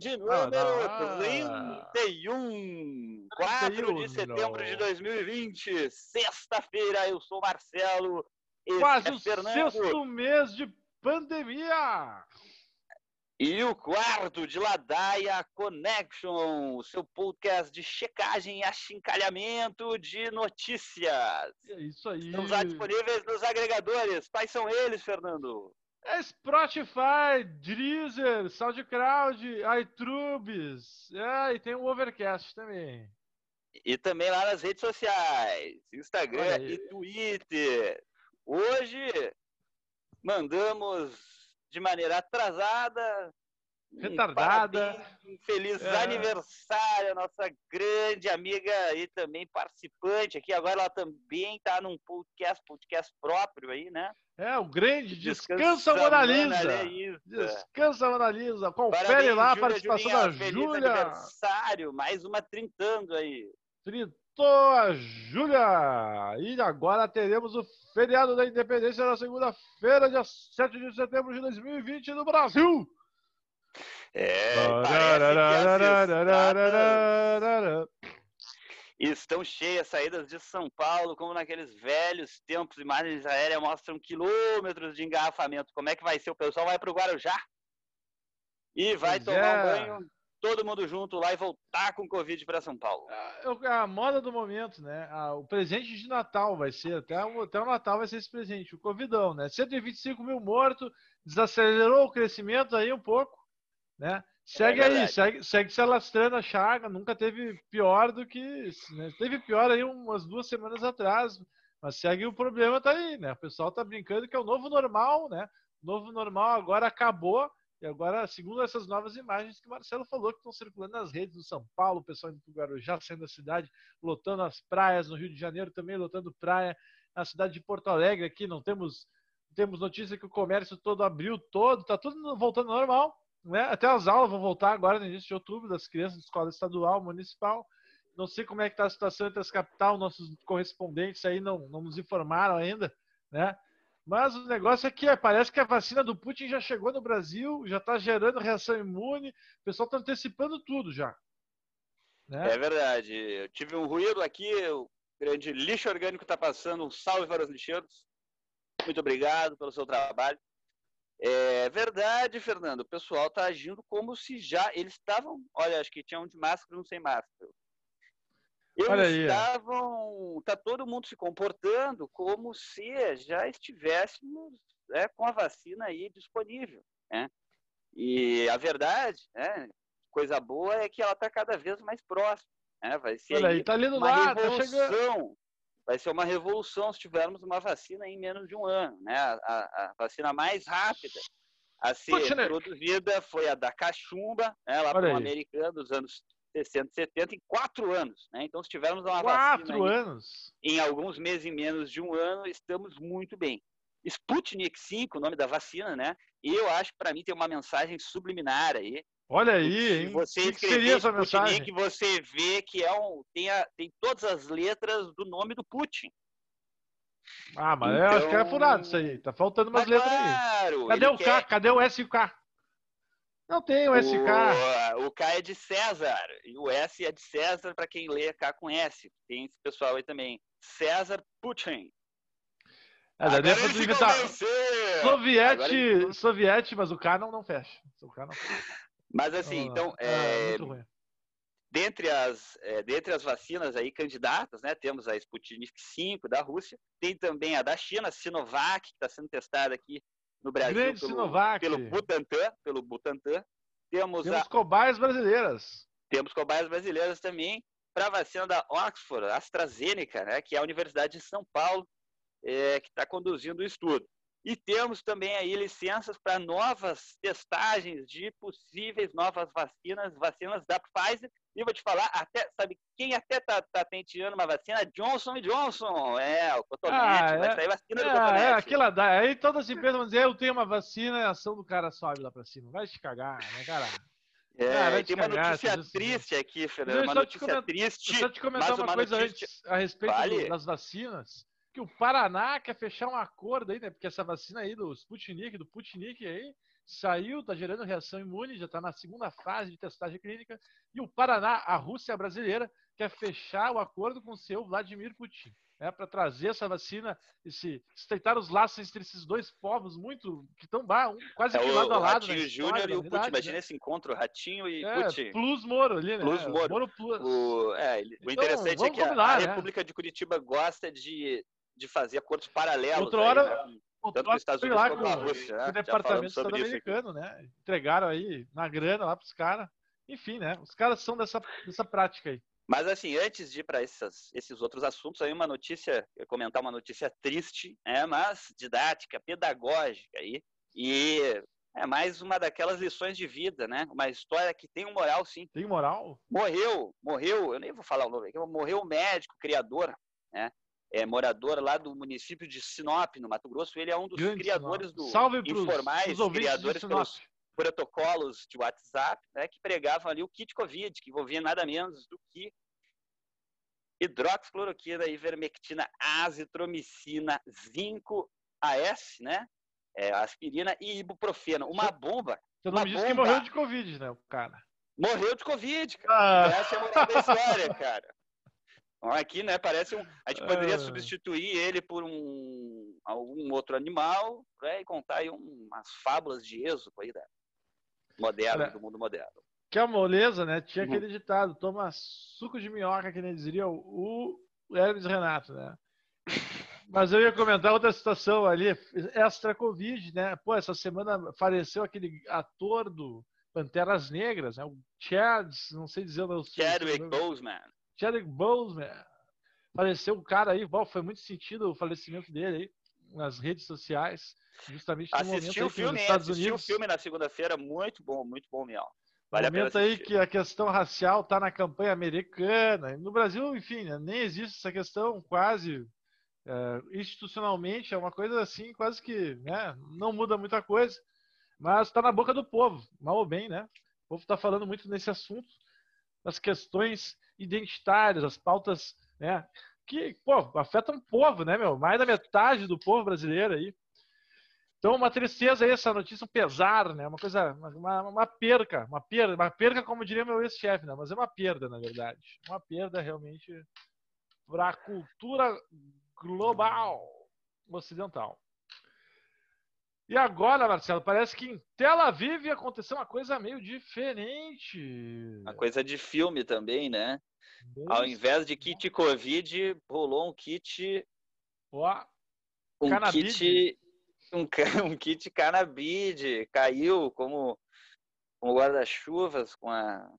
de número ah, 31, 4 de setembro de 2020, sexta-feira. Eu sou Marcelo. Quase é o Fernando. sexto mês de pandemia. E o quarto de Ladaia Connection, o seu podcast de checagem e achincalhamento de notícias. É isso aí. Estamos lá disponíveis nos agregadores. Quais são eles, Fernando? É Spotify, Deezer, SoundCloud, iTubes. É, e tem o Overcast também. E também lá nas redes sociais, Instagram e Twitter. Hoje mandamos de maneira atrasada. Retardada. Um, feliz é. aniversário, nossa grande amiga e também participante aqui. Agora ela também está num podcast, podcast próprio aí, né? É, o grande Descansa, Descansa Mona Lisa. Descansa Mona Lisa. Confere Parabéns, lá a participação da Júlia. aniversário, mais uma trintando aí. Trintou a Júlia. E agora teremos o feriado da Independência na segunda-feira, dia 7 de setembro de 2020 no Brasil. É, Estão cheias saídas de São Paulo, como naqueles velhos tempos. Imagens aéreas mostram quilômetros de engarrafamento. Como é que vai ser? O pessoal vai para o Guarujá e vai tomar um banho todo mundo junto lá e voltar com Covid para São Paulo. É, a, moda do momento, né? o presente de Natal vai ser, até o, até o Natal vai ser esse presente, o Covidão, né? 125 mil mortos, desacelerou o crescimento aí um pouco, né? Segue é aí, segue, segue se alastrando a chaga, nunca teve pior do que. Né? Teve pior aí umas duas semanas atrás, mas segue o problema, tá aí, né? O pessoal tá brincando que é o novo normal, né? O novo normal agora acabou e agora, segundo essas novas imagens que o Marcelo falou, que estão circulando nas redes do São Paulo, o pessoal indo para o Guarujá, saindo da cidade, lotando as praias, no Rio de Janeiro também lotando praia, na cidade de Porto Alegre aqui, não temos, temos notícia que o comércio todo abriu todo, está tudo voltando ao normal, né? Até as aulas vão voltar agora no início de outubro, das crianças de escola estadual, municipal. Não sei como é que está a situação entre as capitais, nossos correspondentes aí não, não nos informaram ainda, né? Mas o negócio é que é, parece que a vacina do Putin já chegou no Brasil, já está gerando reação imune, o pessoal está antecipando tudo já. Né? É verdade. Eu tive um ruído aqui, o grande lixo orgânico está passando. Um salve para os lixeiros. Muito obrigado pelo seu trabalho. É verdade, Fernando. O pessoal está agindo como se já eles estavam. Olha, acho que tinha um de máscara e um sem máscara. Eles estavam. Tá todo mundo se comportando como se já estivéssemos né, com a vacina aí disponível. Né? E a verdade, né, coisa boa, é que ela está cada vez mais próxima. Né? Vai ser Olha aí, tá uma lá, tá revolução. Vai ser uma revolução se tivermos uma vacina em menos de um ano. Né? A, a, a vacina mais rápida a ser Puxa, produzida foi a da cachumba, né, lá para o americano dos anos 60, 70 em quatro anos. Né? Então, se tivermos uma quatro vacina anos. Em, em alguns meses, em menos de um ano, estamos muito bem. Sputnik 5, o nome da vacina, né? E eu acho que para mim tem uma mensagem subliminar aí. Olha aí, hein? Você que seria essa mensagem? que você vê que é um, tem, a, tem todas as letras do nome do Putin. Ah, mas então... eu acho que é furado isso aí. Tá faltando umas mas, letras claro, aí. Cadê o K? Cadê o S e o K? Não tem o SK. O, o K é de César. E o S é de César para quem lê K com S. Tem esse pessoal aí também. César Putin. É, daí dá pra evitar. Soviete, Agora... Soviete, mas o K não, não fecha. O K não fecha. Mas assim, oh, então, é, é dentre, as, é, dentre as vacinas aí candidatas, né, temos a Sputnik 5 da Rússia, tem também a da China, a Sinovac, que está sendo testada aqui no Brasil Grande pelo, Sinovac. pelo Butantan, pelo Butantan. Temos, temos a, cobaias brasileiras. Temos cobaias brasileiras também para a vacina da Oxford, AstraZeneca, né, que é a Universidade de São Paulo, é, que está conduzindo o estudo. E temos também aí licenças para novas testagens de possíveis novas vacinas, vacinas da Pfizer. E vou te falar, até, sabe quem até está tá tenteando uma vacina? Johnson Johnson. É, o Cotonete, ah, vai é, sair vacina é, do Cotonete. É, aquela da. Aí todas as empresas vão dizer, eu tenho uma vacina a ação do cara sobe lá para cima. Vai te cagar, né, cara? É, ah, tem uma notícia triste aqui, Fernando. Uma notícia triste. Deixa eu te comentar uma, uma, coisa notícia... antes a respeito vale. das vacinas que o Paraná quer fechar um acordo aí, né? Porque essa vacina aí do Sputnik, do Putnik aí, saiu, está gerando reação imune, já está na segunda fase de testagem clínica. E o Paraná, a Rússia brasileira, quer fechar o acordo com o seu Vladimir Putin né, para trazer essa vacina e se estreitar os laços entre esses dois povos muito que estão um, quase é, que lado a lado. Ratinho Júnior e o Putin, imagina né? esse encontro, Ratinho e é, Putin. Plus Moro ali, né? Plus Moro. Moro plus. O, é, então, o interessante é que combinar, a, a né? República de Curitiba gosta de, de fazer acordos paralelos. Outra hora, aí, né? Estados Unidos lá com, a Rússia. Com o né? Departamento Estado-Americano, né? Entregaram aí na grana lá para os caras. Enfim, né? Os caras são dessa, dessa prática aí. Mas assim, antes de ir para esses outros assuntos, aí uma notícia, eu comentar uma notícia triste, é, mas didática, pedagógica aí, e é mais uma daquelas lições de vida, né? Uma história que tem um moral, sim. Tem moral? Morreu, morreu, eu nem vou falar o nome aqui, morreu o médico, criador, né? É, morador lá do município de Sinop, no Mato Grosso. Ele é um dos Grande criadores Sinop. do Salve informais, criadores pelos protocolos de WhatsApp, né, que pregavam ali o kit Covid, que envolvia nada menos do que hidroxicloroquina, ivermectina, azitromicina, zinco, AS, né? É, aspirina e ibuprofeno. Uma bomba. Você não me disse que morreu de Covid, né, o cara? Morreu de Covid, cara. Ah. Essa é a moral da história, cara. Aqui, né, parece um... A gente poderia ah. substituir ele por um algum outro animal né, e contar aí um, umas fábulas de êxodo aí da moderno, do mundo moderno. Que é a moleza, né? Tinha uhum. aquele ditado, toma suco de minhoca, que nem diria o Hermes Renato, né? Mas eu ia comentar outra situação ali, extra Covid, né? Pô, essa semana faleceu aquele ator do Panteras Negras, né? O Chad, não sei dizer o meu Chadwick Boseman. Chadwick Boseman. Faleceu um cara aí, bom, foi muito sentido o falecimento dele aí nas redes sociais, justamente no assisti momento o filme, Estados Unidos. o filme na segunda-feira, muito bom, muito bom mesmo. Vale momento aí que a questão racial está na campanha americana. No Brasil, enfim, né, nem existe essa questão quase é, institucionalmente, é uma coisa assim, quase que né, não muda muita coisa, mas está na boca do povo, mal ou bem, né? O povo está falando muito nesse assunto, das questões identitárias, as pautas né, que pô, afetam o povo, né, meu? Mais da metade do povo brasileiro aí então, uma tristeza essa notícia, um pesar, né? Uma coisa, uma, uma perca, uma perda, uma perca, como diria meu ex-chefe, né? Mas é uma perda, na verdade. Uma perda realmente para a cultura global ocidental. E agora, Marcelo, parece que em Tel Aviv aconteceu uma coisa meio diferente. Uma coisa de filme também, né? Ao invés de kit Covid, rolou um kit. Ó, um kit um, um kit cannabide, caiu como, como guarda-chuvas com a.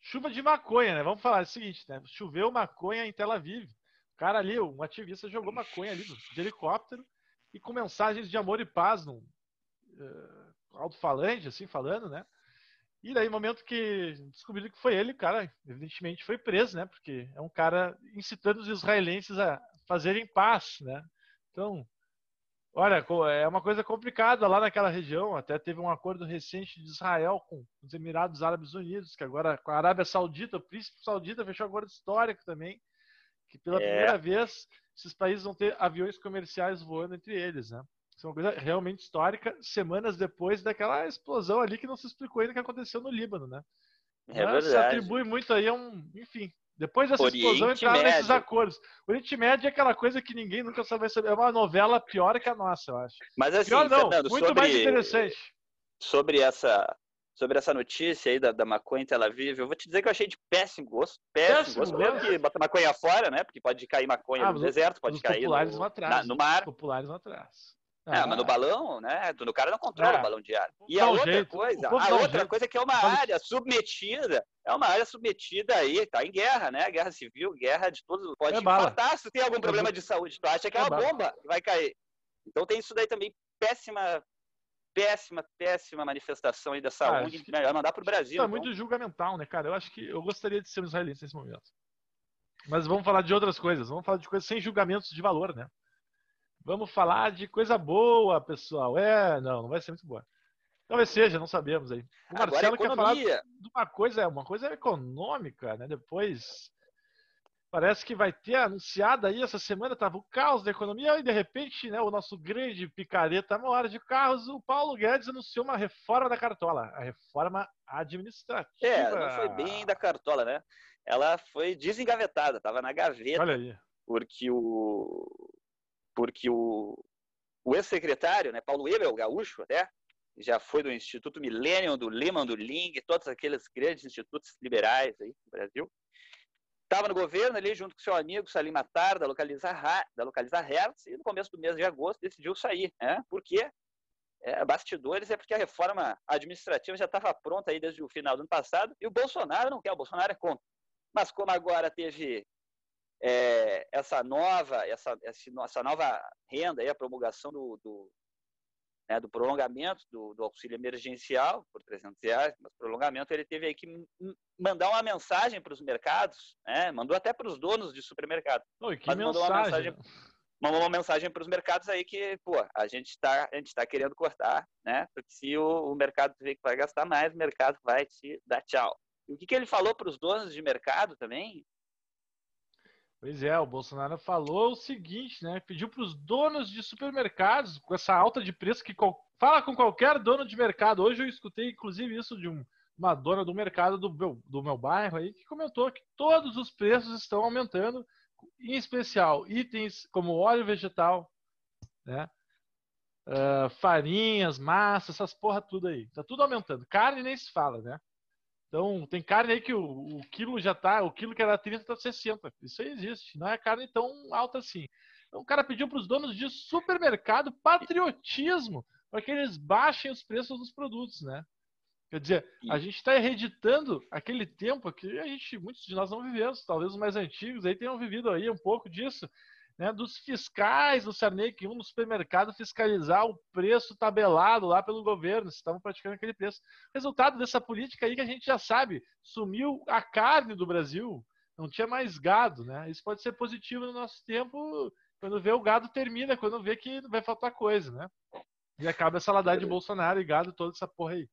Chuva de maconha, né? Vamos falar o seguinte, né? Choveu maconha em Tel Aviv. O cara ali, um ativista, jogou maconha ali de helicóptero e com mensagens de amor e paz no uh, alto-falante, assim, falando, né? E daí, no momento que descobriram que foi ele, o cara, evidentemente, foi preso, né? Porque é um cara incitando os israelenses a fazerem paz, né? Então, Olha, é uma coisa complicada lá naquela região. Até teve um acordo recente de Israel com os Emirados Árabes Unidos, que agora com a Arábia Saudita, o príncipe saudita fechou um acordo histórico também, que pela é. primeira vez esses países vão ter aviões comerciais voando entre eles, né? Isso é uma coisa realmente histórica, semanas depois daquela explosão ali que não se explicou ainda que aconteceu no Líbano, né? É Mas se atribui muito aí a um, enfim, depois dessa Oriente explosão entraram Médio. nesses acordos. O Oriente Médio é aquela coisa que ninguém nunca vai saber. É uma novela pior que a nossa, eu acho. Mas assim, pior, não, Fernando, muito sobre, mais interessante. Sobre essa, sobre essa notícia aí da, da maconha em Tel Aviv, eu vou te dizer que eu achei de péssimo gosto. Péssimo, péssimo gosto. Mesmo que bota maconha fora, né? Porque pode cair maconha ah, no deserto, pode cair no, na, no mar. Os populares vão atrás. É, mas no balão, né? No cara não controla é. o balão de ar. E a outra jeito. coisa, a outra coisa é que é uma área submetida, é uma área submetida aí, tá em guerra, né? Guerra civil, guerra de todos. Pode é infartar se tem algum problema de saúde. Tu acha que é, é uma bomba que vai cair. Então tem isso daí também, péssima, péssima, péssima manifestação aí da saúde. Ah, melhor mandar pro Brasil. Isso é então. muito julgamental, né, cara? Eu acho que eu gostaria de ser um israelense nesse momento. Mas vamos falar de outras coisas. Vamos falar de coisas sem julgamentos de valor, né? Vamos falar de coisa boa, pessoal. É, não, não vai ser muito boa. Talvez seja, não sabemos aí. O Marcelo quer falar de uma coisa, é uma coisa econômica, né? Depois Parece que vai ter anunciada aí essa semana, estava o caos da economia, e de repente, né, o nosso grande picareta maior de carros, o Paulo Guedes anunciou uma reforma da cartola, a reforma administrativa. É, não foi bem da cartola, né? Ela foi desengavetada, estava na gaveta. Olha aí. Porque o porque o, o ex-secretário, né, Paulo Ebel, gaúcho até, já foi do Instituto Millennium, do Lehman, do Ling, todos aqueles grandes institutos liberais aí no Brasil. Estava no governo ali junto com seu amigo Salim Matar, da Localiza, da Localiza Hertz, e no começo do mês de agosto decidiu sair. Né? Por quê? É, bastidores é porque a reforma administrativa já estava pronta aí desde o final do ano passado e o Bolsonaro não quer, o Bolsonaro é contra. Mas como agora teve é, essa nova essa, essa nova renda, aí, a promulgação do, do, né, do prolongamento do, do, auxílio emergencial por 300 reais, mas prolongamento ele teve aí que mandar uma mensagem para os mercados, né, mandou até para os donos de supermercado, mas mensagem? mandou uma mensagem mandou uma mensagem para os mercados aí que, pô, a gente está a gente tá querendo cortar, né? Porque se o, o mercado vê que vai gastar mais, o mercado vai te dar tchau. E o que, que ele falou para os donos de mercado também? Pois é, o Bolsonaro falou o seguinte, né? Pediu para os donos de supermercados, com essa alta de preço, que fala com qualquer dono de mercado. Hoje eu escutei, inclusive, isso de um, uma dona do mercado do meu, do meu bairro aí, que comentou que todos os preços estão aumentando, em especial itens como óleo vegetal, né? Uh, farinhas, massa, essas porra tudo aí. Tá tudo aumentando. Carne nem se fala, né? Então, tem carne aí que o, o, quilo já tá, o quilo que era 30 tá 60. Isso aí existe. Não é carne tão alta assim. Então, o cara pediu para os donos de supermercado patriotismo para que eles baixem os preços dos produtos, né? Quer dizer, a gente está reeditando aquele tempo que a gente, muitos de nós não vivemos, talvez os mais antigos aí tenham vivido aí um pouco disso, né, dos fiscais do Sarney que iam no supermercado fiscalizar o preço tabelado lá pelo governo, se estavam praticando aquele preço. Resultado dessa política aí que a gente já sabe, sumiu a carne do Brasil, não tinha mais gado, né? Isso pode ser positivo no nosso tempo, quando vê o gado termina, quando vê que vai faltar coisa, né? E acaba essa ladade de Bolsonaro e gado, toda essa porra aí.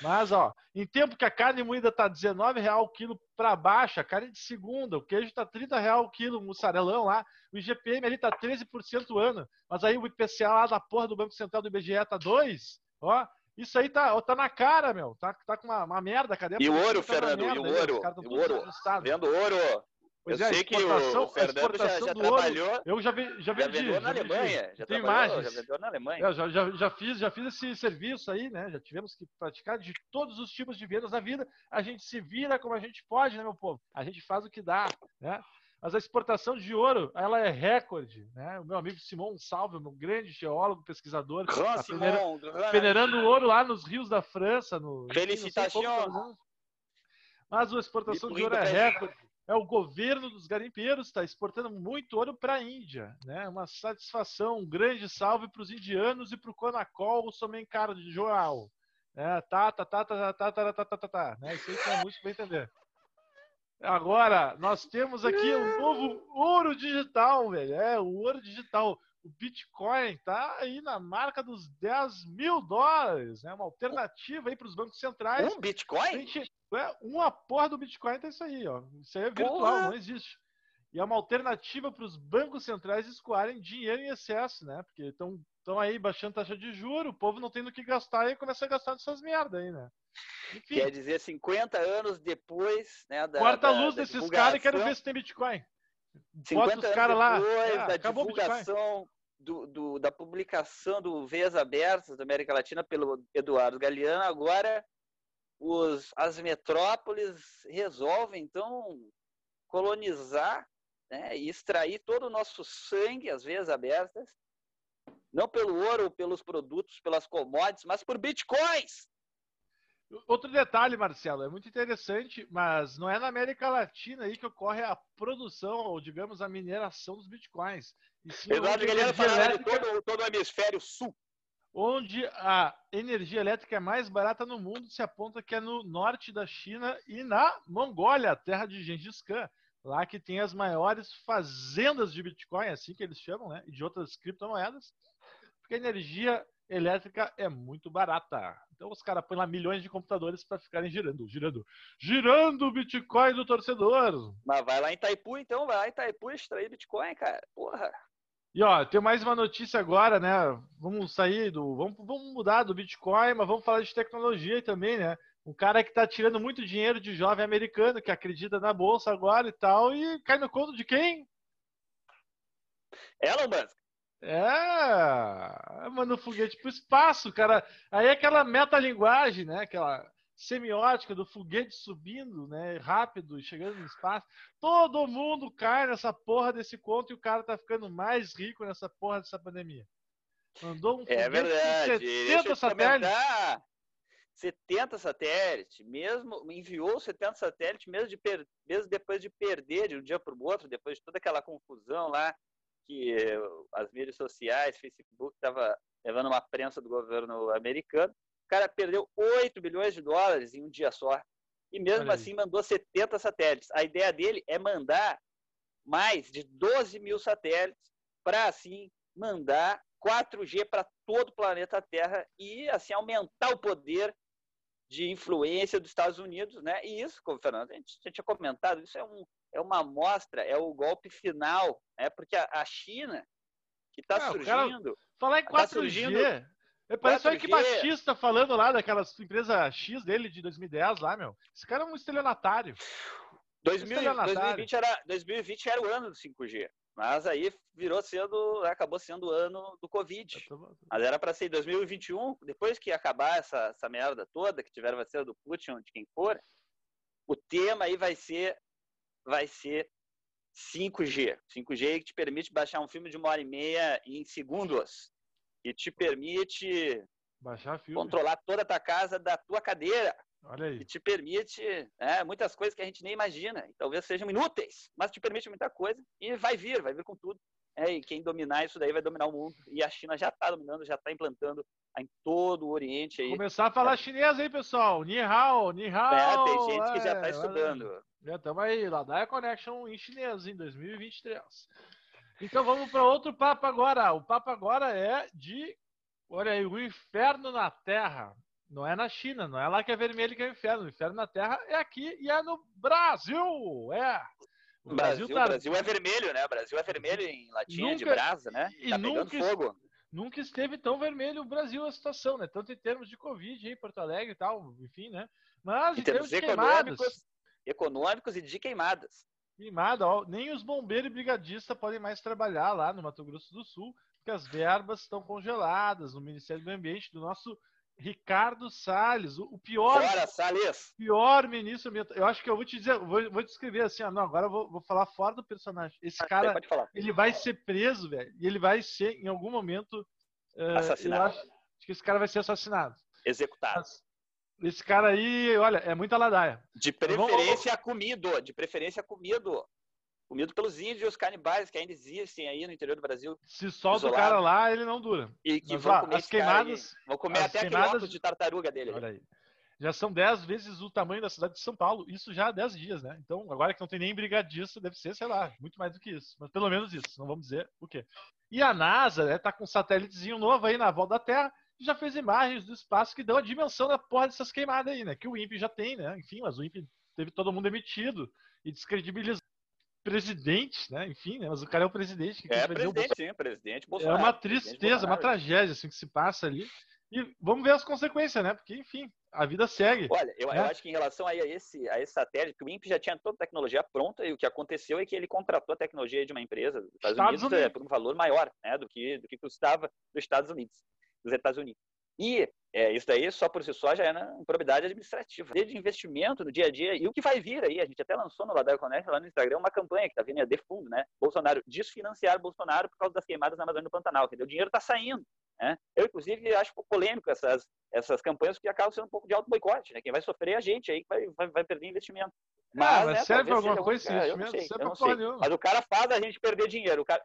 Mas, ó, em tempo que a carne moída tá R$19,00 o quilo para baixo, a carne de segunda, o queijo tá R$30,00 o quilo, mussarelão lá, o IGPM ali tá 13% ano, mas aí o IPCA lá da porra do Banco Central do IBGE tá 2, ó, isso aí tá, tá na cara, meu, tá, tá com uma, uma merda, cadê a E o ouro, tá Fernando, e o ouro, e o ouro, vendo ouro, Pois eu é, sei que o Fernando já, já trabalhou. Ouro, eu já, vi, já, já vendeu na Alemanha. Já tem imagens. Já vendeu na Alemanha. Eu já, já, já, fiz, já fiz esse serviço aí, né? Já tivemos que praticar de todos os tipos de vendas na vida. A gente se vira como a gente pode, né, meu povo? A gente faz o que dá, né? Mas a exportação de ouro, ela é recorde, né? O meu amigo Simon Salve, meu grande geólogo, pesquisador, tá Simon, peneirando ouro lá nos rios da França. No, Felicitações! Mas a exportação de ouro é recorde é o governo dos garimpeiros está exportando muito ouro para a Índia, né? Uma satisfação, um grande salve para os indianos e para o Conacol, o Somencaro de Joal. É, tá, tá, tá, tá, tá, tá, tá, tá, tá, tá, né? Isso aí que é música para entender. Agora, nós temos aqui um novo ouro digital, velho. É, o ouro digital. O Bitcoin tá aí na marca dos 10 mil dólares, né? Uma alternativa aí para os bancos centrais. Um Bitcoin? Gente, é, uma porra do Bitcoin tá isso aí, ó. Isso aí é virtual, porra. não existe. E é uma alternativa para os bancos centrais escoarem dinheiro em excesso, né? Porque estão estão aí baixando taxa de juro, o povo não tem no que gastar e começa a gastar nessas merda aí, né? Enfim. Quer dizer, 50 anos depois, né? Da, Quarta luz da desses caras e quero ver se tem Bitcoin. 50 Bota os caras lá. É, da divulgação do, do, da publicação do Veias Abertas da América Latina pelo Eduardo Galeano, agora os, as metrópoles resolvem, então, colonizar né, e extrair todo o nosso sangue, as veias abertas, não pelo ouro, pelos produtos, pelas commodities, mas por bitcoins. Outro detalhe, Marcelo, é muito interessante, mas não é na América Latina aí que ocorre a produção, ou digamos, a mineração dos bitcoins. Eduardo Guilherme falando de todo, todo o hemisfério sul. Onde a energia elétrica é mais barata no mundo, se aponta que é no norte da China e na Mongólia, terra de Gengis Khan. Lá que tem as maiores fazendas de Bitcoin, assim que eles chamam, né? E de outras criptomoedas. Porque a energia elétrica é muito barata. Então os caras põem lá milhões de computadores para ficarem girando, girando, girando o Bitcoin do torcedor. Mas vai lá em Itaipu, então, vai lá em Itaipu extrair Bitcoin, cara. Porra. E ó, tem mais uma notícia agora, né? Vamos sair do. Vamos, vamos mudar do Bitcoin, mas vamos falar de tecnologia também, né? Um cara que tá tirando muito dinheiro de jovem americano que acredita na bolsa agora e tal, e cai no conto de quem? Elon Musk. É, manda o foguete pro espaço, cara. Aí é aquela metalinguagem, né? Aquela semiótica do foguete subindo, né? Rápido, chegando no espaço. Todo mundo cai nessa porra desse conto e o cara tá ficando mais rico nessa porra dessa pandemia. Mandou um é foguete verdade. com 70 satélites. 70 satélites, mesmo enviou 70 satélites, mesmo, de mesmo depois de perder de um dia para o outro, depois de toda aquela confusão lá que as mídias sociais, Facebook estava levando uma prensa do governo americano. O cara perdeu 8 bilhões de dólares em um dia só. E mesmo assim mandou 70 satélites. A ideia dele é mandar mais de 12 mil satélites para assim mandar 4G para todo o planeta Terra e assim aumentar o poder de influência dos Estados Unidos, né? E isso, como o Fernando a gente já tinha comentado, isso é um, é uma amostra, é o golpe final, né? porque a, a China, que está surgindo. Cara, falar em 4G. Tá surgindo, é, parece 4G. o Ike Batista falando lá daquelas empresa X dele de 2010 lá, meu. Esse cara é um estelionatário. 2000, 2020, era, 2020 era o ano do 5G. Mas aí virou sendo, acabou sendo o ano do Covid. Mas era para ser 2021, depois que acabar essa, essa merda toda, que tiver vacina do Putin ou de quem for, o tema aí vai ser vai ser 5G. 5G que te permite baixar um filme de uma hora e meia em segundos. E te permite controlar toda a tua casa da tua cadeira. Olha aí. E te permite né, muitas coisas que a gente nem imagina. E talvez sejam inúteis, mas te permite muita coisa. E vai vir, vai vir com tudo. É, e quem dominar isso daí vai dominar o mundo. E a China já está dominando, já está implantando em todo o Oriente. Aí. Começar a falar é. chinês aí, pessoal. Ni hao, ni hao. É, tem gente que já está é, estudando. Já estamos aí, Ladaia Connection em chinês em 2023. Então vamos para outro papo agora. O papo agora é de, olha aí, o inferno na Terra. Não é na China, não é lá que é vermelho que é o inferno. O inferno na Terra é aqui e é no Brasil. É. O Brasil, Brasil, tá... Brasil é vermelho, né? O Brasil é vermelho em latinha nunca... de brasa, né? E tá nunca... pegando fogo. Nunca esteve tão vermelho o Brasil a situação, né? Tanto em termos de Covid em Porto Alegre e tal, enfim, né? Mas em, em termos, termos econômicos, econômicos e de queimadas. Queimada, ó, nem os bombeiros e brigadistas podem mais trabalhar lá no Mato Grosso do Sul, porque as verbas estão congeladas no Ministério do Ambiente do nosso Ricardo Salles, o pior, Bora, Salles. pior ministro Eu acho que eu vou te dizer, vou, vou descrever assim, ó, não, agora eu vou, vou falar fora do personagem. Esse ah, cara, ele vai ser preso, velho, e ele vai ser, em algum momento, uh, assassinado. Acho, acho, que esse cara vai ser assassinado. Executado. Mas, esse cara aí, olha, é muita ladaia. De preferência vamos... comido, de preferência comido. Comido pelos índios canibais que ainda existem aí no interior do Brasil. Se solta o cara lá, ele não dura. E que Mas, vão comer as queimadas. Vão comer até queimadas... aquele de tartaruga dele. Olha aí. Já são 10 vezes o tamanho da cidade de São Paulo. Isso já há 10 dias, né? Então, agora que não tem nem brigadista, deve ser, sei lá, muito mais do que isso. Mas pelo menos isso, não vamos dizer o quê. E a NASA, né, tá com um satélitezinho novo aí na volta da Terra já fez imagens do espaço que dão a dimensão da porra dessas queimadas aí, né? Que o INPE já tem, né? Enfim, mas o INPE teve todo mundo emitido e descredibilizado presidente, né? Enfim, né? Mas o cara é o presidente. Que é presidente, sim, presidente Bolsonaro. É uma tristeza, uma tragédia, assim, que se passa ali. E vamos ver as consequências, né? Porque, enfim, a vida segue. Olha, eu, né? eu acho que em relação a esse, a esse satélite, que o INPE já tinha toda a tecnologia pronta e o que aconteceu é que ele contratou a tecnologia de uma empresa dos Estados, Estados Unidos, Unidos. É, por um valor maior né, do, que, do que custava dos Estados Unidos dos Estados Unidos. E é, isso daí, só por si só, já é na improbidade administrativa. De investimento no dia a dia. E o que vai vir aí, a gente até lançou no Ladaio Connect, lá no Instagram, uma campanha que está vindo é de fundo, né? Bolsonaro, desfinanciar Bolsonaro por causa das queimadas na Amazônia do Pantanal. Quer o dinheiro está saindo. Né? Eu, inclusive, acho polêmico essas, essas campanhas, porque acabam sendo um pouco de auto boicote, né? Quem vai sofrer é a gente aí, que vai, vai, vai perder investimento. Mas, ah, mas né, serve para alguma coisa esse investimento? Sei, Mas o cara faz a gente perder dinheiro. O cara,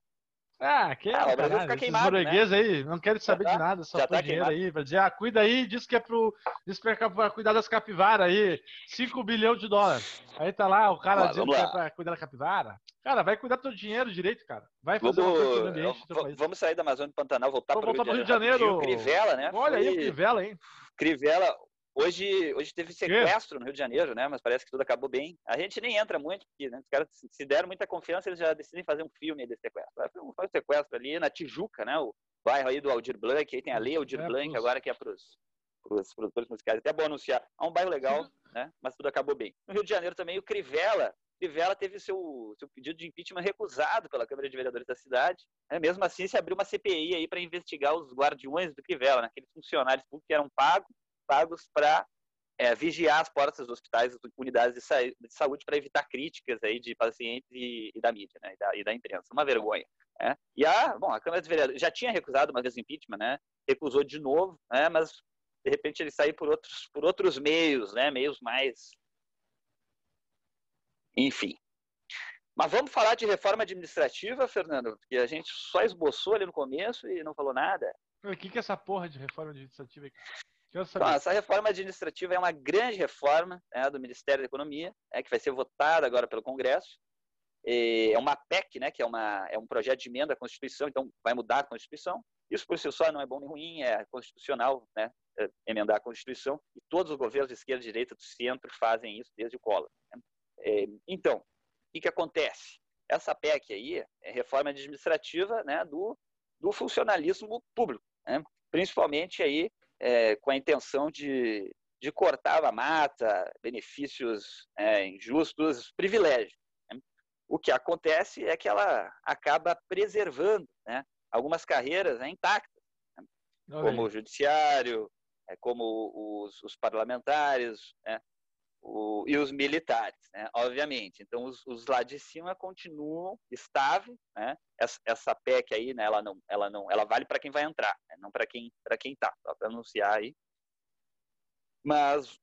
Ah, que ah, é, Brasil fica queimado, né? aí não querem saber tá, de nada, só tá dinheiro aí, pra dizer, ah, cuida aí, diz que é pro, diz que é pra cuidar das capivaras aí, 5 bilhões de dólares. Aí tá lá o cara dizendo que é pra cuidar da capivara. Cara, vai cuidar do teu dinheiro direito, cara. Vai fazer vamos, uma coisa ambiente do Vamos sair da Amazônia do Pantanal, voltar para o Rio de Janeiro. Crivella, né? Olha Foi... aí o Crivella, hein? Crivella, Hoje, hoje teve sequestro no Rio de Janeiro, né? Mas parece que tudo acabou bem. A gente nem entra muito, porque né, os caras se deram muita confiança, eles já decidem fazer um filme desse sequestro. Foi um, sequestro ali na Tijuca, né? O bairro aí do Aldir Blanc, aí tem a lei Aldir é, Blanc, agora que é para os produtores musicais. Até bom anunciar. É um bairro legal, né? Mas tudo acabou bem. No Rio de Janeiro também, o Crivella. Crivella teve seu, seu pedido de impeachment recusado pela Câmara de Vereadores da cidade. Né? Mesmo assim, se abriu uma CPI aí para investigar os guardiões do Crivella, né? aqueles funcionários públicos que eram pagos, pagos para é, vigiar as portas dos hospitais, unidades de, de saúde para evitar críticas aí de pacientes e, e da mídia, né, e da, e da, imprensa. Uma vergonha. Né? E a, bom, a Câmara dos Vereadores já tinha recusado uma vez o impeachment, né? Recusou de novo, né? Mas de repente ele saiu por outros, por outros meios, né? Meios mais, enfim. Mas vamos falar de reforma administrativa, Fernando, porque a gente só esboçou ali no começo e não falou nada. O que, que é essa porra de reforma administrativa? Então, essa reforma administrativa é uma grande reforma né, do Ministério da Economia, né, que vai ser votada agora pelo Congresso. É uma PEC, né, que é, uma, é um projeto de emenda à Constituição, então vai mudar a Constituição. Isso por si só não é bom nem ruim, é constitucional, né, é emendar a Constituição, e todos os governos de esquerda, direita, do centro fazem isso desde o Collor. Né? É, então, o que, que acontece? Essa PEC aí é reforma administrativa né, do, do funcionalismo público, né? principalmente aí é, com a intenção de, de cortar a mata, benefícios é, injustos, privilégios. Né? O que acontece é que ela acaba preservando né, algumas carreiras né, intactas, né? como o judiciário, é, como os, os parlamentares, né, o, e os militares, né, obviamente. Então, os, os, lá de cima continuam estáveis, né, essa, essa PEC aí, né, ela não, ela não, ela vale para quem vai entrar, né, não para quem, para quem está, só para anunciar aí. Mas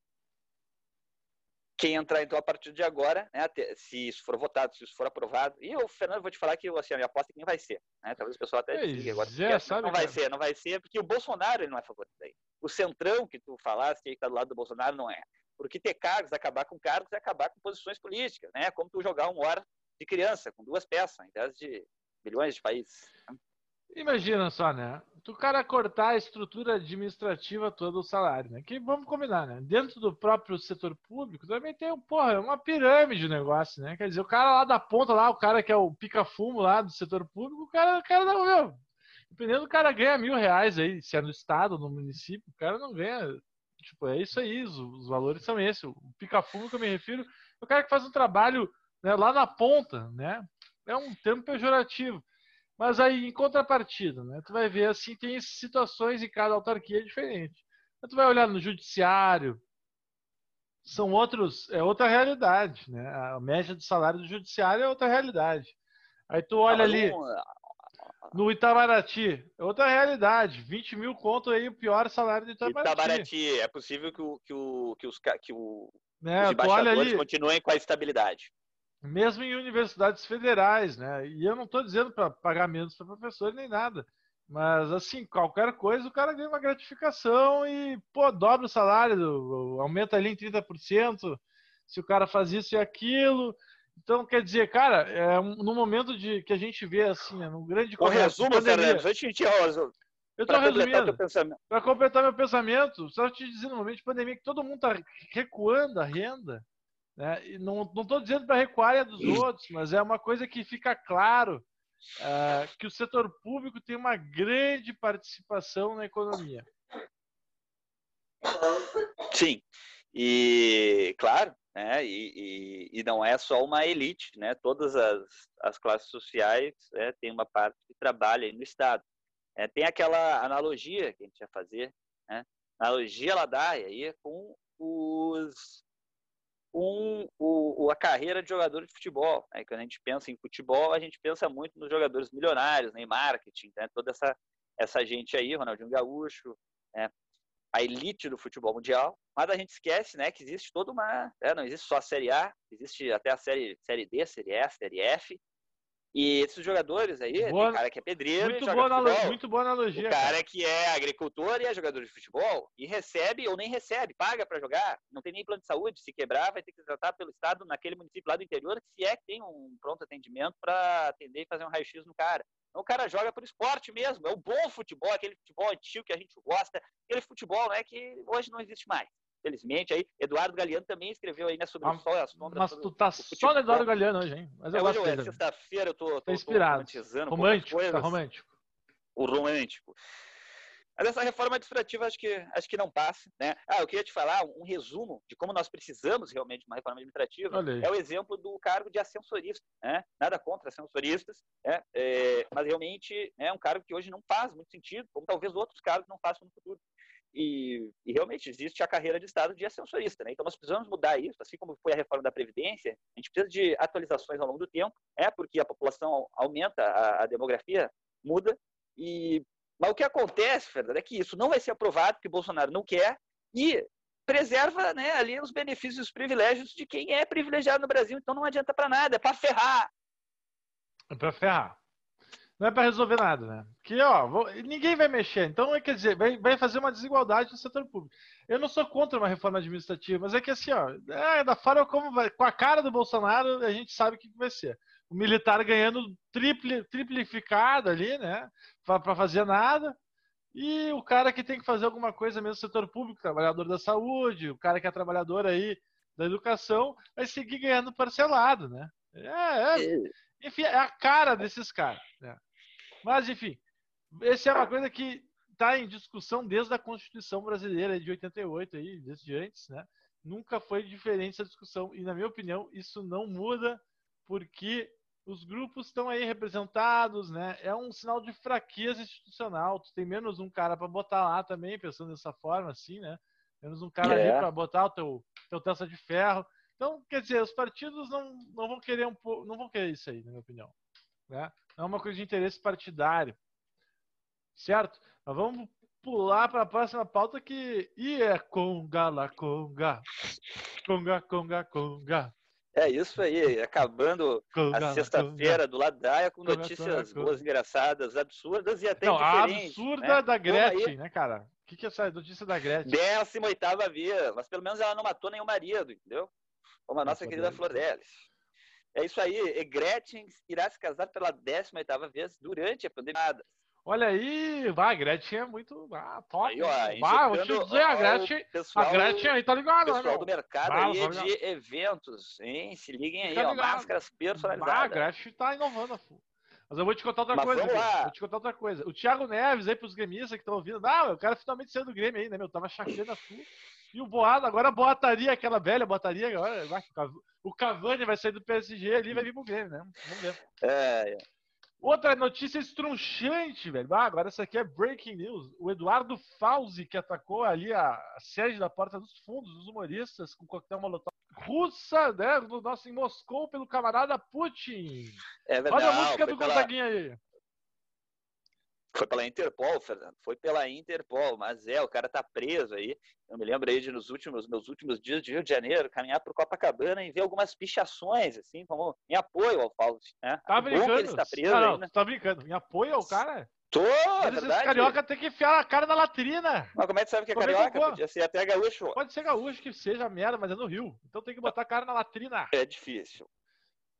quem entrar então a partir de agora, né, se isso for votado, se isso for aprovado, e o Fernando, vou te falar que assim, a minha aposta é que nem vai ser, né? Talvez o pessoal até diga agora, é, sabe, não vai ser, não vai ser, porque o Bolsonaro ele não é favorito aí. O centrão que tu falaste que está do lado do Bolsonaro não é. Porque ter cargos, acabar com cargos é acabar com posições políticas, né? Como tu jogar um hora de criança com duas peças, em vez de milhões de países. Imagina só, né? Tu cara cortar a estrutura administrativa toda do salário, né? Que vamos combinar, né? Dentro do próprio setor público também tem porra, uma pirâmide de negócio, né? Quer dizer, o cara lá da ponta lá, o cara que é o pica-fumo lá do setor público, o cara, o cara não, meu, dependendo do cara ganha mil reais aí, se é no estado, no município, o cara não ganha Tipo, é isso aí, os, os valores são esses. O pica-fumo que eu me refiro é o cara que faz um trabalho né, lá na ponta, né? É um termo pejorativo. Mas aí, em contrapartida, né? Tu vai ver assim, tem situações em cada autarquia diferente. Tu vai olhar no judiciário, são outros, é outra realidade, né? A média de salário do judiciário é outra realidade. Aí tu olha ali, no Itamaraty, é outra realidade. 20 mil conto aí, o pior salário do Itamaraty. Itamaraty, é possível que, o, que, o, que, os, que o, né, os embaixadores continuem com a estabilidade. Mesmo em universidades federais, né? E eu não estou dizendo para pagar menos para professor nem nada. Mas, assim, qualquer coisa, o cara ganha uma gratificação e, pô, dobra o salário, aumenta ali em 30%, se o cara faz isso e aquilo. Então, quer dizer, cara, é um, no momento de que a gente vê assim, é um grande O resumo, Fernando, a gente eu estou resumindo. Para completar meu pensamento, só te dizendo no momento de pandemia que todo mundo está recuando a renda. Né? E não estou dizendo para recuar a dos outros, mas é uma coisa que fica claro uh, que o setor público tem uma grande participação na economia. Sim. E, claro, né? E, e, e, não é só uma elite, né? Todas as, as classes sociais né, têm uma parte que trabalha no Estado. É, tem aquela analogia que a gente ia fazer, né? Analogia ela dá aí é com os um, o, a carreira de jogador de futebol. Né? Quando a gente pensa em futebol, a gente pensa muito nos jogadores milionários, né? em marketing, né? toda essa, essa gente aí, Ronaldinho Gaúcho, né? A elite do futebol mundial, mas a gente esquece, né, que existe toda uma, é, não existe só a série A, existe até a série série D, série E, série F, E esses jogadores aí, boa, tem cara que é pedreiro, muito boa, analogia, muito boa analogia. O cara, cara, que é agricultor e é jogador de futebol e recebe ou nem recebe, paga para jogar, não tem nem plano de saúde, se quebrar vai ter que tratar pelo estado naquele município lá do interior, se é que tem um pronto atendimento para atender e fazer um raio-x no cara. Então o cara joga por esporte mesmo, é o bom futebol, aquele futebol antigo que a gente gosta, aquele futebol né, que hoje não existe mais felizmente. Aí, Eduardo Galeano também escreveu aí né, sobre ah, o sol e as sombras. Mas tu tá só no Eduardo Galeano hoje, hein? Mas eu é, hoje é sexta-feira, eu tô, tô, tá inspirado. Tô romântico, tá romântico. O romântico. Mas essa reforma administrativa acho que, acho que não passa. Né? Ah, eu queria te falar um, um resumo de como nós precisamos realmente de uma reforma administrativa. É o exemplo do cargo de ascensorista. Né? Nada contra ascensoristas, né? é, mas realmente é um cargo que hoje não faz muito sentido, como talvez outros cargos não façam no futuro. E, e, realmente existe a carreira de Estado de ascensorista. Né? Então nós precisamos mudar isso, assim como foi a reforma da Previdência, a gente precisa de atualizações ao longo do tempo, é porque a população aumenta, a, a demografia muda, e mas o que acontece, Fernando, é que isso não vai ser aprovado, porque Bolsonaro não quer, e preserva né, ali os benefícios e os privilégios de quem é privilegiado no Brasil, então não adianta para nada, é para ferrar. É para ferrar. Não é para resolver nada, né? Que, ó, vou, ninguém vai mexer. Então, quer dizer, vai, vai, fazer uma desigualdade no setor público. Eu não sou contra uma reforma administrativa, mas é que assim, ó, é, da forma como vai, com a cara do Bolsonaro, a gente sabe o que vai ser. O militar ganhando triple, triplificado ali, né? Para fazer nada. E o cara que tem que fazer alguma coisa mesmo no setor público, trabalhador da saúde, o cara que é trabalhador aí da educação, vai seguir ganhando parcelado, né? É, é. enfim, é a cara desses caras. Né? Mas, enfim, essa é uma coisa que está em discussão desde a Constituição Brasileira de 88, aí, desde antes, né? Nunca foi diferente essa discussão. E, na minha opinião, isso não muda porque os grupos estão aí representados, né? É um sinal de fraqueza institucional. Tu tem menos um cara para botar lá também, pensando dessa forma, assim, né? Menos um cara é. ali para botar o teu, teu taça de ferro. Então, quer dizer, os partidos não, não vão querer um não vão querer isso aí, na minha opinião. Né? é uma coisa de interesse partidário. Certo? Mas vamos pular para a próxima pauta que. E é Conga, la Conga. Conga, Conga, Conga. É isso aí, acabando a sexta-feira do Ladaia com notícias boas, engraçadas, absurdas e até Não, diferentes. A absurda né? da Gretchen, né, cara? O que, que é essa notícia da Gretchen? 18 via, mas pelo menos ela não matou nenhum marido, entendeu? Como a nossa querida Flor Delis. É isso aí. E Gretchen irá se casar pela 18 vez durante a pandemia. Olha aí, vai, a Gretchen é muito ah, top. Aí, ó, bah, vou te dizer, a Gretchen, pessoal, a Gretchen aí tá ligado, né, pessoal né, do mercado bah, aí de eventos, hein? Se liguem aí, ó, máscaras personalizadas. Ah, a Gretchen tá inovando, Mas eu vou te contar outra Mas coisa. Vou te contar outra coisa. O Thiago Neves aí pros gremistas que estão ouvindo. Ah, o cara finalmente saiu do Grêmio aí, né, meu? Tava chacoalhando a full. E o Boado agora botaria, aquela velha botaria agora. O Cavani vai sair do PSG ali e vai vir pro Grêmio, né? Vamos ver. É, é. Outra notícia estrunchante, velho. Ah, agora essa aqui é breaking news. O Eduardo Fauzi, que atacou ali a, sede da Porta dos Fundos, dos humoristas, com coquetel molotov russa, né? No nosso em Moscou, pelo camarada Putin. É verdade. Olha a música do pela... aí. Foi pela Interpol, Fernando. Foi pela Interpol, mas é, o cara tá preso aí. Eu me lembro aí de nos últimos, meus últimos dias de Rio de Janeiro, caminhar por Copacabana e ver algumas pichações, assim, como em apoio ao Fausto, né? Tá brincando? ele está preso não, não, né? tá brincando. Em apoio ao cara? Tô, é verdade. carioca tem que enfiar a cara na latrina. Mas como é que sabe que é como carioca? É Podia ser até gaúcho. Pode ser gaúcho que seja merda, mas é no Rio. Então tem que botar a cara na latrina. É difícil.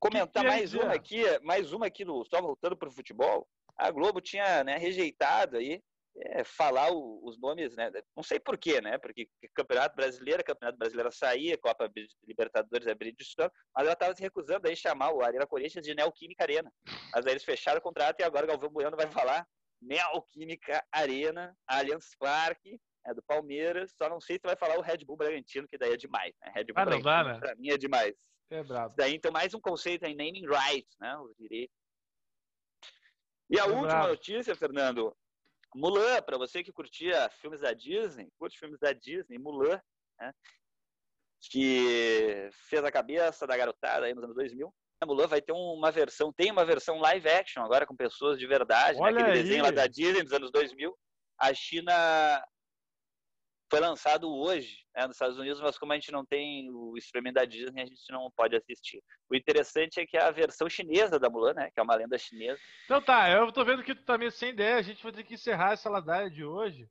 Comentar mais uma aqui, mais uma aqui no só voltando pro futebol a Globo tinha né, rejeitado aí é, falar o, os nomes, né? Não sei por quê, né? Porque Campeonato Brasileiro, Campeonato Brasileiro saía, Copa Libertadores abria de mas ela estava se recusando aí chamar o Arena Corinthians de Neoquímica Arena. Mas aí eles fecharam o contrato e agora o Galvão Bueno vai falar Neoquímica Arena, Allianz Parque, é do Palmeiras. Só não sei se vai falar o Red Bull Bragantino, que daí é demais, né? Red Bull ah, Bragantino, dá, né? pra mim é demais. É brabo. Daí então mais um conceito em naming rights, né? Os direitos e a última notícia, Fernando, Mulan, para você que curtia filmes da Disney, curte filmes da Disney, Mulan, né, que fez a cabeça da garotada aí nos anos 2000. A Mulan vai ter uma versão, tem uma versão live action agora com pessoas de verdade, né, aquele desenho lá da Disney dos anos 2000. A China foi lançado hoje né, nos Estados Unidos, mas como a gente não tem o streaming da Disney, a gente não pode assistir. O interessante é que é a versão chinesa da Mulan, né, que é uma lenda chinesa. Então tá, eu tô vendo que tu tá meio sem ideia, a gente vai ter que encerrar essa ladaia de hoje.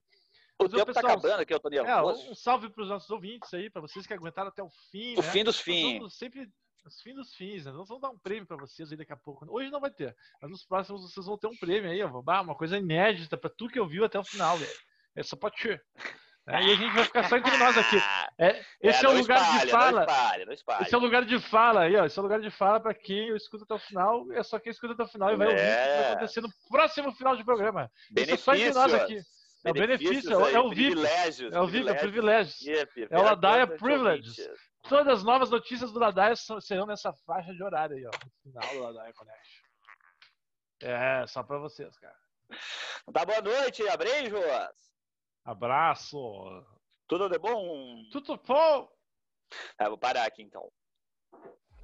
O mas, tempo tá pessoal, tá acabando aqui, eu tô nervoso. É, um salve pros nossos ouvintes aí, para vocês que aguentaram até o fim. O né? fim dos fins. Sempre os fins dos fins, né? Nós vamos dar um prêmio para vocês aí daqui a pouco. Hoje não vai ter, mas nos próximos vocês vão ter um prêmio aí, ó. Uma coisa inédita para tu que ouviu até o final, velho. É só pode ser. É, e a gente vai ficar só entre nós aqui. É, esse é, é o lugar espalha, de fala. Não espalha, não espalha. Esse é o lugar de fala aí, ó. Esse é o lugar de fala para quem escuta até o final. É só quem escuta até o final e vai ouvir o que vai é. acontecer no próximo final de programa. Isso é só entre nós aqui. É o benefício, é, é o VIP. É o VIP, é o privilégio. É o Ladaia Privilege. Todas as novas notícias do Ladaia serão nessa faixa de horário aí, ó. No final do Ladaia Connect. É, só pra vocês, cara. Tá boa noite, abreijos. Abraço. Tudo de bom? Tudo bom. É, vou parar aqui então.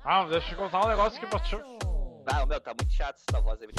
Ah, deixa eu contar um negócio aqui pra ti. Ah, meu, tá muito chato essa voz aí.